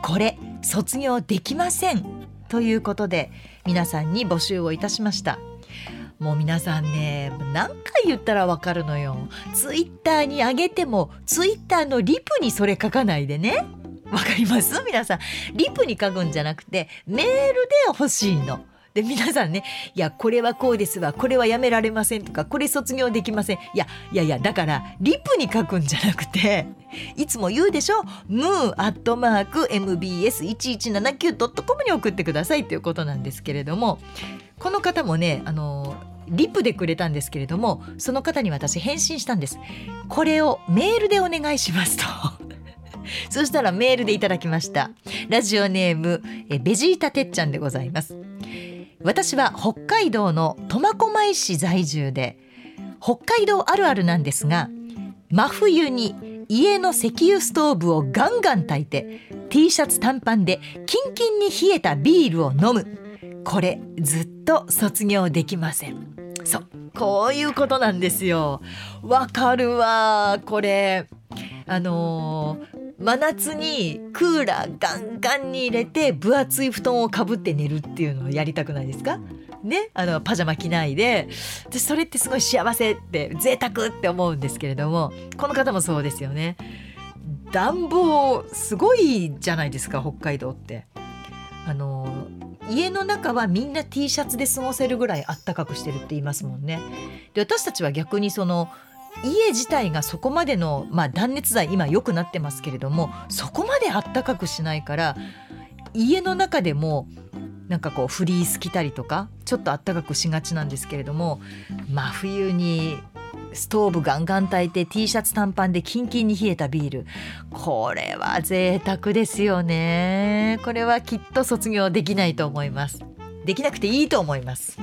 これ卒業できません。ということで皆さんに募集をいたしました。もう皆さんね何回言ったらわかるのよ。ツイッターに上げてもツイッターのリプにそれ書かないでね。わかります？皆さん。リプに書くんじゃなくてメールで欲しいの。で皆さんね「いやこれはこうですわ。これはやめられません」とか「これ卒業できません」いやいやいやだからリプに書くんじゃなくていつも言うでしょ「ムーアットマーク MBS1179.com」に送ってくださいっていうことなんですけれどもこの方もねあのリプでくれたんですけれどもその方に私返信したんです。これをメールでお願いしますと。そしたらメールでいただきました。ラジオネームえベジータてっちゃんでございます。私は北海道の苫小牧市在住で北海道あるあるなんですが真冬に家の石油ストーブをガンガン炊いて T シャツ短パンでキンキンに冷えたビールを飲む。これずっと卒業できません。そう。こういうことなんですよ。わかるわ。これあのー、真夏にクーラーガンガンに入れて分厚い布団をかぶって寝るっていうのをやりたくないですか？ね、あのパジャマ着ないで。でそれってすごい幸せって贅沢って思うんですけれどもこの方もそうですよね。暖房すごいじゃないですか北海道って。あの家の中はみんな T シャツで過ごせるぐらいあったかくしてるって言いますもんね。で私たちは逆にその家自体がそこまでの、まあ、断熱材今良くなってますけれどもそこまであったかくしないから家の中でもなんかこうフリース着たりとかちょっとあったかくしがちなんですけれども真冬にストーブガンガン炊いて T シャツ短パンでキンキンに冷えたビール。これは贅沢ですよね。これはきっと卒業できないと思います。できなくていいと思います。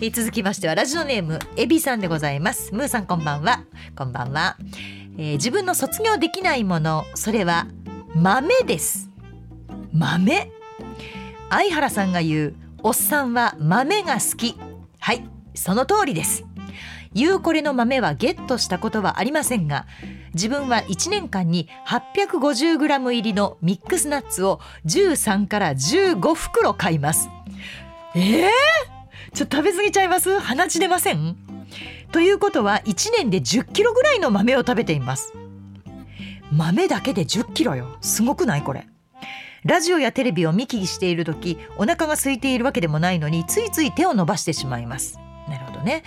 え続きましてはラジオネームエビさんでございます。ムーさんこんばんは。こんばんは、えー自分の卒業できないものそれは豆です。豆？相原さんが言うおっさんは豆が好き。はいその通りです。ゆうこれの豆はゲットしたことはありませんが自分は1年間に 850g 入りのミックスナッツを13から15袋買います。えー、ちょっと食べ過ぎちゃいます？鼻血出ません？ということは1年で10キロぐらいの豆を食べています。豆だけで10キロよ。すごくないこれ。ラジオやテレビを見聞きしている時お腹が空いているわけでもないのについつい手を伸ばしてしまいます。なるほどね。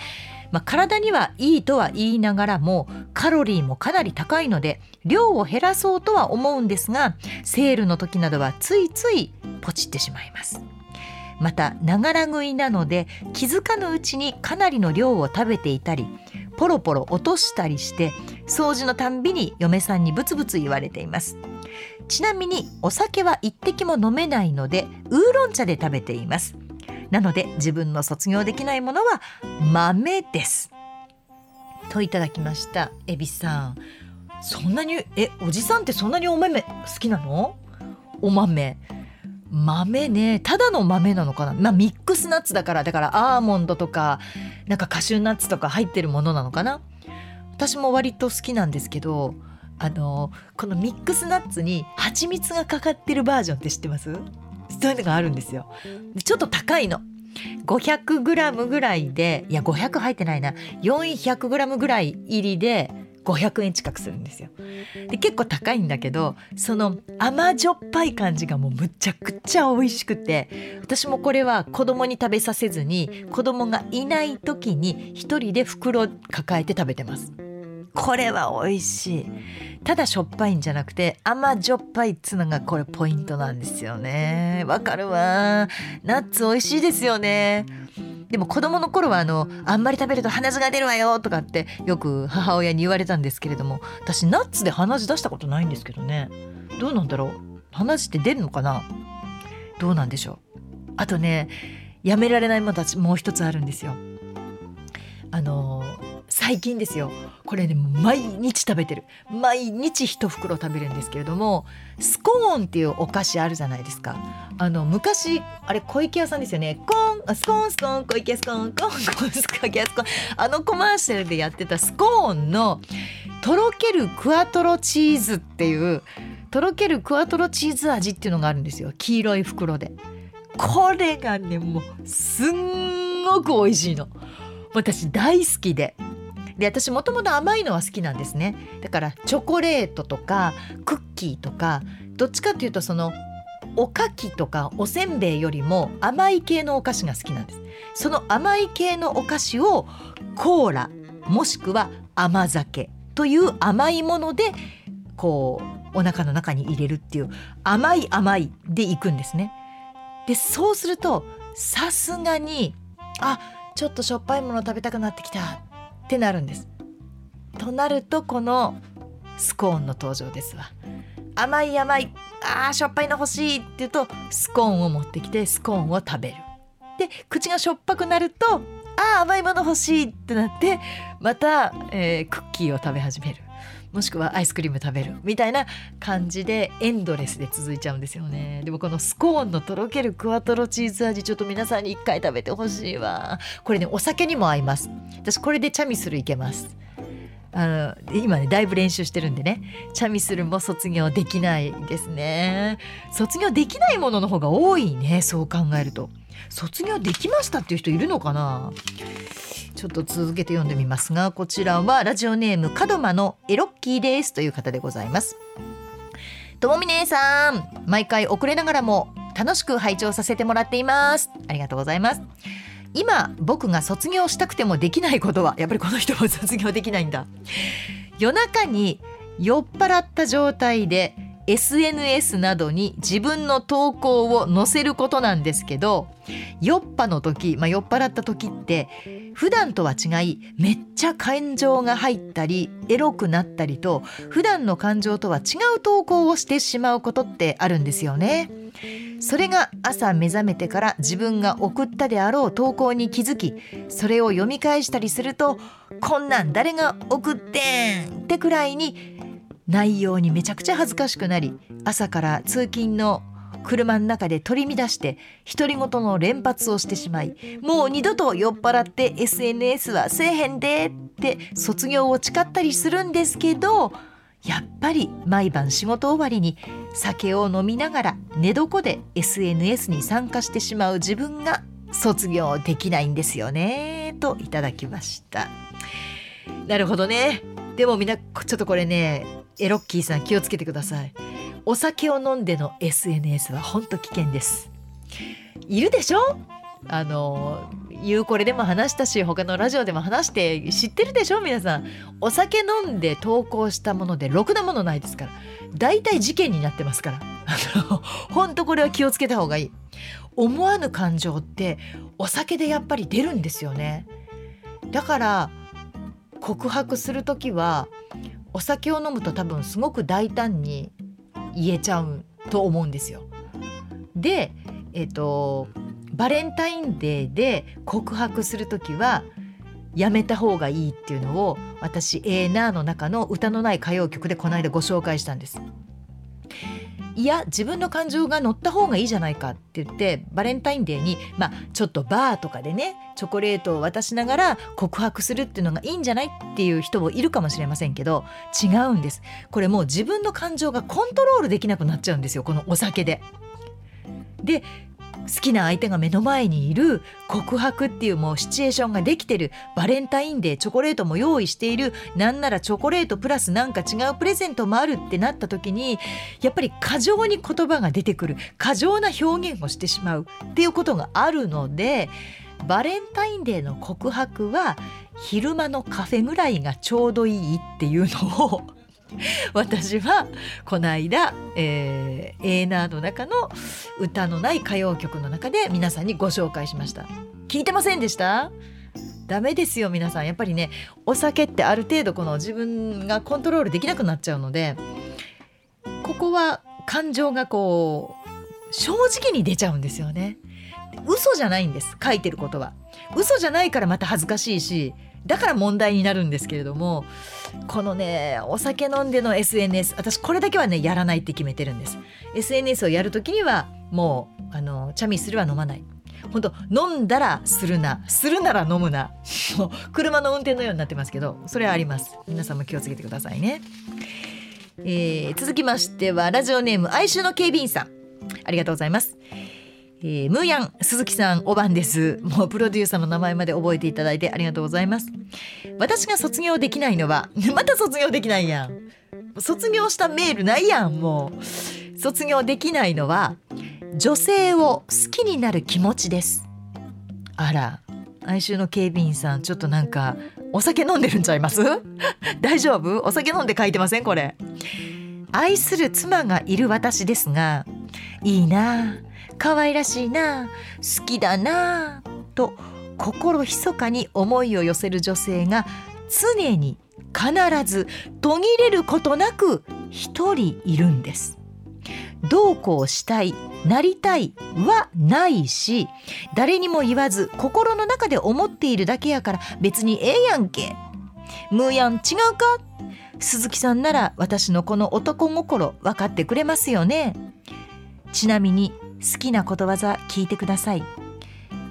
まあ、体にはいいとは言いながらもカロリーもかなり高いので量を減らそうとは思うんですがセールの時などはついついポチってしまいます。またながら食いなので気づかぬうちにかなりの量を食べていたりポロポロ落としたりして掃除のたんびに嫁さんにブツブツ言われています。ちなみにお酒は一滴も飲めないのでウーロン茶で食べています。なので自分の卒業できないものは豆です。といただきましたエビさん。そんなにえおじさんってそんなにお豆好きなの？お豆。豆ねただの豆なのかな？まあミックスナッツだからだからアーモンドとかなんかカシューナッツとか入ってるものなのかな？私も割と好きなんですけどあのこのミックスナッツに蜂蜜がかかってるバージョンって知ってます？そういうのがあるんですよ。ちょっと高いの。500g ぐらいでいや500入ってないな。400g ぐらい入りで500円近くするんですよ。で結構高いんだけどその甘じょっぱい感じがもうむちゃくちゃ美味しくて私もこれは子供に食べさせずに子供がいない時に一人で袋抱えて食べてます。これは美味しい。ただしょっぱいんじゃなくて甘じょっぱいっつうのがこれポイントなんですよね。わかるわ。ナッツ美味しいですよね。でも子供の頃はあのあんまり食べると鼻血が出るわよとかってよく母親に言われたんですけれども私ナッツで鼻血出したことないんですけどね。どうなんだろう。鼻血って出るのかな。どうなんでしょう。あとねやめられないものたちもう一つあるんですよ。あの最近ですよ。これね毎日食べてる。毎日一袋食べるんですけれどもスコーンっていうお菓子あるじゃないですか。あの昔あれ小池屋さんですよね。コーンスコーンスコーン小池屋スコーンコーンコーンスコ池屋スコーンあのコマーシャルでやってたスコーンのとろけるクワトロチーズっていうとろけるクワトロチーズ味っていうのがあるんですよ黄色い袋でこれがねもうすんごく美味しいの私大好きでで私もともと甘いのは好きなんですね。だからチョコレートとかクッキーとかどっちかっていうとそのおかきとかおせんべいよりも甘い系のお菓子が好きなんです。その甘い系のお菓子をコーラもしくは甘酒という甘いものでこうお腹の中に入れるっていう甘い甘いでいくんですね。でそうするとさすがにあちょっとしょっぱいもの食べたくなってきた。ってなるんです。となるとこのスコーンの登場ですわ。甘い甘いあーしょっぱいの欲しいって言うとスコーンを持ってきてスコーンを食べる。で口がしょっぱくなるとあー甘いもの欲しいってなってまた、えークッキーを食べ始める。もしくはアイスクリーム食べるみたいな感じでエンドレスで続いちゃうんですよね。でもこのスコーンのとろけるクワトロチーズ味ちょっと皆さんに一回食べてほしいわ。これねお酒にも合います。私これでチャミスルいけます。あの今ねだいぶ練習してるんでね。チャミスルも卒業できないですね。卒業できないものの方が多いねそう考えると。卒業できましたっていう人いるのかな？ちょっと続けて読んでみますがこちらはラジオネーム門真のエロッキーですという方でございます。ともみ姉さん毎回遅れながらも楽しく拝聴させてもらっています。ありがとうございます。今僕が卒業したくてもできないことはやっぱりこの人も卒業できないんだ。夜中に酔っ払った状態で SNS などに自分の投稿を載せることなんですけど酔っ払の時、まあ、酔っ払った時って普段とは違いめっちゃ感情が入ったりエロくなったりと普段の感情とは違う投稿をしてしまうことってあるんですよね。それが朝目覚めてから自分が送ったであろう投稿に気づきそれを読み返したりするとこんなん誰が送ってんってくらいに内容にめちゃくちゃ恥ずかしくなり朝から通勤の車の中で取り乱して独り言の連発をしてしまいもう二度と酔っ払って SNS はせえへんでって卒業を誓ったりするんですけどやっぱり毎晩仕事終わりに酒を飲みながら寝床で SNS に参加してしまう自分が卒業できないんですよねといただきました。なるほどね。でもみんなちょっとこれねエロッキーさん気をつけてください。お酒を飲んでの SNS は本当危険です。いるでしょ？あのゆうこれでも話したし他のラジオでも話して知ってるでしょ？皆さん。お酒飲んで投稿したものでろくなものないですから。大体事件になってますから。本当これは気をつけた方がいい。思わぬ感情ってお酒でやっぱり出るんですよね。だから告白する時はお酒を飲むと多分すごく大胆に言えちゃうと思うんですよでえっ、とバレンタインデーで告白する時はやめた方がいいっていうのを私「えーなー」の中の歌のない歌謡曲でこの間ご紹介したんです。いや自分の感情が乗った方がいいじゃないかって言ってバレンタインデーに、まあ、ちょっとバーとかでねチョコレートを渡しながら告白するっていうのがいいんじゃないっていう人もいるかもしれませんけど違うんですこれもう自分の感情がコントロールできなくなっちゃうんですよこのお酒で。で好きな相手が目の前にいる告白っていうもうシチュエーションができてるバレンタインデーチョコレートも用意しているなんならチョコレートプラスなんか違うプレゼントもあるってなった時にやっぱり過剰に言葉が出てくる過剰な表現をしてしまうっていうことがあるのでバレンタインデーの告白は昼間のカフェぐらいがちょうどいいっていうのを 私はこの間、えー、エーナーの中の歌のない歌謡曲の中で皆さんにご紹介しました。聞いてませんでした？ダメですよ皆さん。やっぱりねお酒ってある程度この自分がコントロールできなくなっちゃうのでここは感情がこう正直に出ちゃうんですよね。嘘じゃないんです書いてることは。嘘じゃないからまた恥ずかしいしだから問題になるんですけれどもこのねお酒飲んでの SNS 私これだけはねやらないって決めてるんです。SNS をやる時にはもうあのチャミするは飲まない。本当飲んだらするな。するなら飲むな。車の運転のようになってますけどそれはあります。皆さんも気をつけてくださいね、えー、続きましてはラジオネーム哀愁の警備員さん。ありがとうございます。えー、ムーヤン鈴木さんおばんです。もうプロデューサーの名前まで覚えていただいてありがとうございます。私が卒業できないのは また卒業できないやん。卒業したメールないやんもう。卒業できないのは女性を好きになる気持ちです。あら哀愁の警備員さんちょっとなんかお酒飲んでるんちゃいます？大丈夫？お酒飲んで書いてません？これ。愛する妻がいる私ですがいいな可愛らしいな好きだなと心密かに思いを寄せる女性が常に必ず途切れることなく一人いるんです。どうこうしたいなりたいはないし誰にも言わず心の中で思っているだけやから別にええやんけ。ムーヤン違うか？鈴木さんなら私のこの男心分かってくれますよね。ちなみに好きなことわざ聞いてください。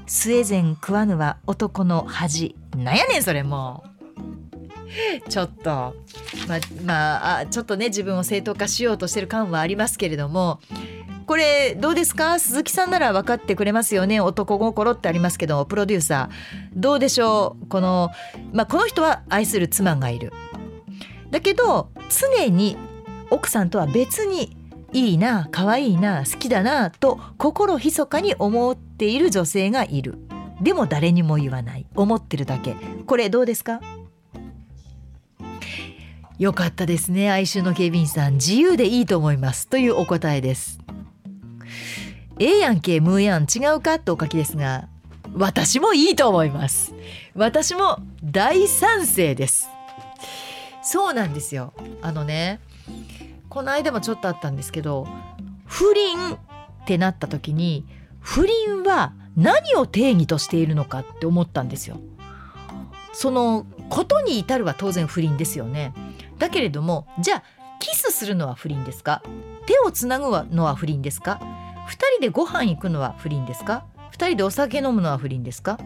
スウェーデン食わぬは男の恥。なんやねんそれもう。ちょっと。ままあちょっとね自分を正当化しようとしてる感はありますけれども。これどうですか？鈴木さんなら分かってくれますよね？男心ってありますけどプロデューサー。どうでしょう？この、まあ、この人は愛する妻がいる。だけど常に奥さんとは別にいいな可愛いな好きだなと心密かに思っている女性がいる。でも誰にも言わない。思ってるだけ。これどうですか？よかったですね哀愁の警備員さん。自由でいいと思います。というお答えです。ええやんけムーやん。違うかとお書きですが私もいいと思います。私も大賛成です。そうなんですよ。あのねこの間もちょっとあったんですけど不倫ってなった時に不倫は何を定義としているのかって思ったんですよ。そのことに至るは当然不倫ですよね。だけれどもじゃあキスするのは不倫ですか？手をつなぐのは不倫ですか？2人でご飯行くのは不倫ですか？2人でお酒飲むのは不倫ですか？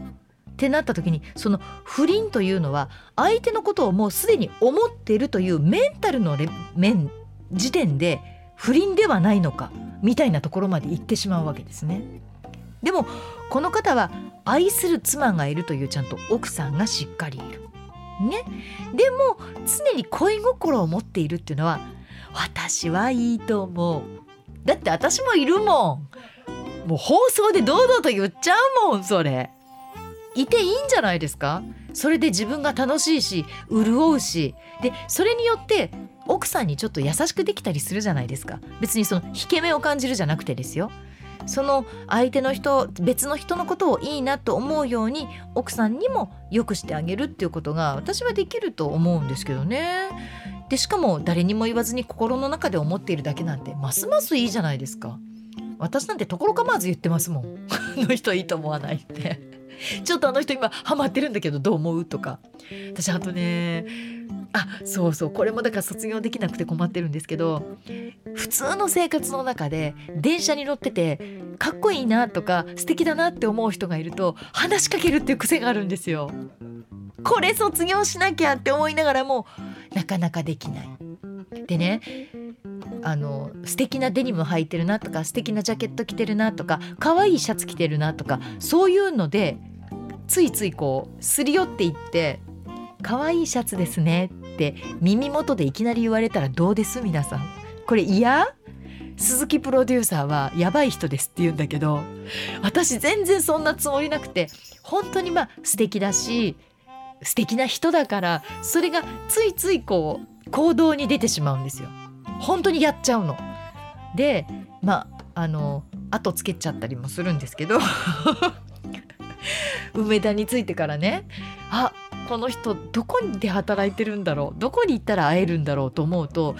ってなった時にその不倫というのは相手のことをもうすでに思っているというメンタルの面時点で不倫ではないのかみたいなところまで行ってしまうわけですね。でもこの方は愛する妻がいるというちゃんと奥さんがしっかりいる。ね、でも常に恋心を持っているっていうのは私はいいと思う。だって私もいるもん。もう放送で堂々と言っちゃうもんそれ。いていいんじゃないですか？それで自分が楽しいし潤うし。でそれによって奥さんにちょっと優しくできたりするじゃないですか。別にその引け目を感じるじゃなくてですよ。その相手の人別の人のことをいいなと思うように奥さんにも良くしてあげるっていうことが私はできると思うんですけどね。でしかも誰にも言わずに心の中で思っているだけなんてますますいいじゃないですか。私なんてところ構わず言ってますもん。あの人いいと思わないって。ちょっとあの人今ハマってるんだけどどう思う？とか私あとねあそうそうこれもだから卒業できなくて困ってるんですけど普通の生活の中で電車に乗っててかっこいいなとか素敵だなって思う人がいると話しかけるっていう癖があるんですよ。これ卒業しなきゃって思いながらもなかなかできない。でねあの素敵なデニム履いてるなとか素敵なジャケット着てるなとか可愛いシャツ着てるなとかそういうのでついついこうすり寄っていって「可愛いシャツですね」って耳元でいきなり言われたらどうです？皆さん。これ嫌？鈴木プロデューサーはやばい人ですって言うんだけど私全然そんなつもりなくて本当にまあ素敵だし素敵な人だからそれがついついこう行動に出てしまうんですよ。本当にやっちゃうの。でまああの後つけちゃったりもするんですけど。梅田に着いてからね。あこの人どこで働いてるんだろう。どこに行ったら会えるんだろうと思うと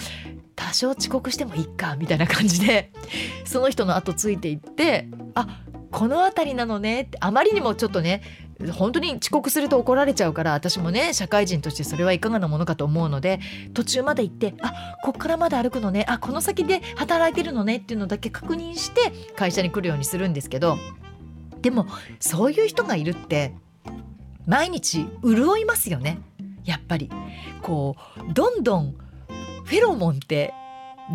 多少遅刻してもいいかみたいな感じで。その人の後ついていってあこの辺りなのねってあまりにもちょっとね本当に遅刻すると怒られちゃうから私もね社会人としてそれはいかがなものかと思うので途中まで行ってあこっからまだ歩くのねあこの先で働いてるのねっていうのだけ確認して会社に来るようにするんですけどでもそういう人がいるって毎日潤いますよね。やっぱり。こうどんどんフェロモンって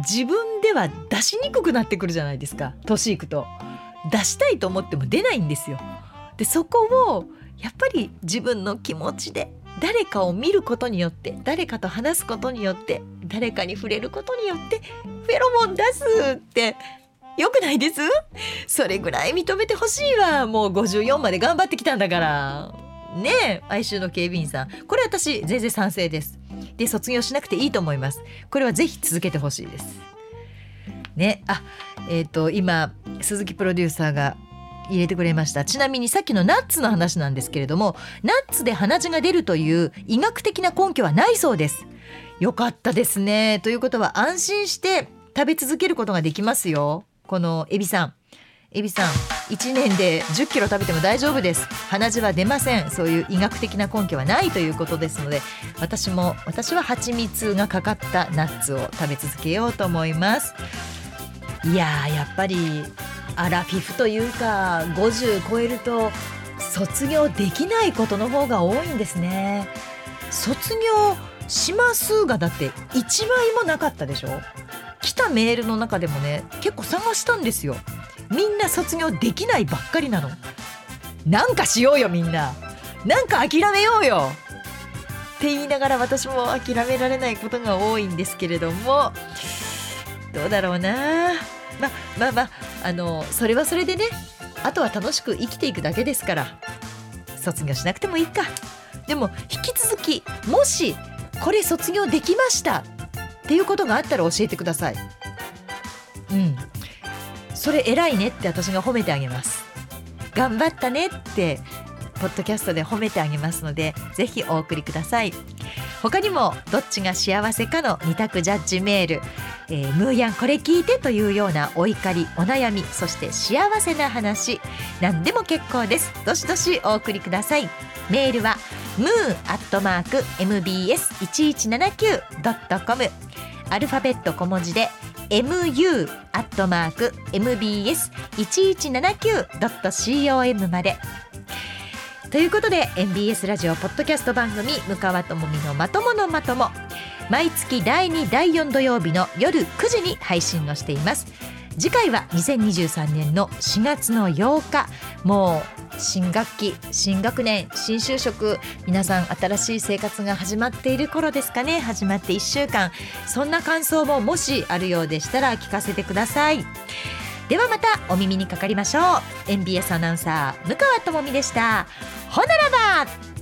自分では出しにくくなってくるじゃないですか。年いくと。出したいと思っても出ないんですよ。でそこをやっぱり自分の気持ちで誰かを見ることによって誰かと話すことによって誰かに触れることによってフェロモン出すってよくないです？それぐらい認めてほしいわ。もう54まで頑張ってきたんだから。ねえ哀愁の警備員さん。これ私全然賛成です。で卒業しなくていいと思います。これはぜひ続けてほしいです。ねあえっ、ー、と今鈴木プロデューサーが入れてくれました。ちなみにさっきのナッツの話なんですけれどもナッツで鼻血が出るという医学的な根拠はないそうです。よかったですね。ということは安心して食べ続けることができますよ。このエビさん。エビさん1年で10キロ食べても大丈夫です。鼻血は出ません。そういう医学的な根拠はないということですので私も私は蜂蜜がかかったナッツを食べ続けようと思います。いややっぱりアラフィフというか50超えると卒業できないことの方が多いんですね。卒業しますがだって1枚もなかったでしょ？来たメールの中でもね結構探したんですよ。みんな卒業できないばっかりなの。なんかしようよみんな。なんか諦めようよ。って言いながら私も諦められないことが多いんですけれども。どうだろうな。まあまあまああのそれはそれでねあとは楽しく生きていくだけですから卒業しなくてもいいか。でも引き続きもしこれ卒業できましたっていうことがあったら教えてください。うん。それ偉いねって私が褒めてあげます。頑張ったねってポッドキャストで褒めてあげますのでぜひお送りください。他にもどっちが幸せかの二択ジャッジメール、えー、ムーヤンこれ聞いてというようなお怒りお悩みそして幸せな話。何でも結構です。どしどしお送りください。メールはムーアットマーク mbs1179.com アルファベット小文字で mu アットマーク mbs1179.com まで。ということで MBS ラジオポッドキャスト番組「向川智美のまとものまとも」毎月第2第4土曜日の夜9時に配信をしています。次回は2023年の4月の8日。もう新学期新学年新就職。皆さん新しい生活が始まっている頃ですかね。始まって1週間。そんな感想ももしあるようでしたら聞かせてください。ではまたお耳にかかりましょう。NBS アナウンサー向川智美でした。ほならば。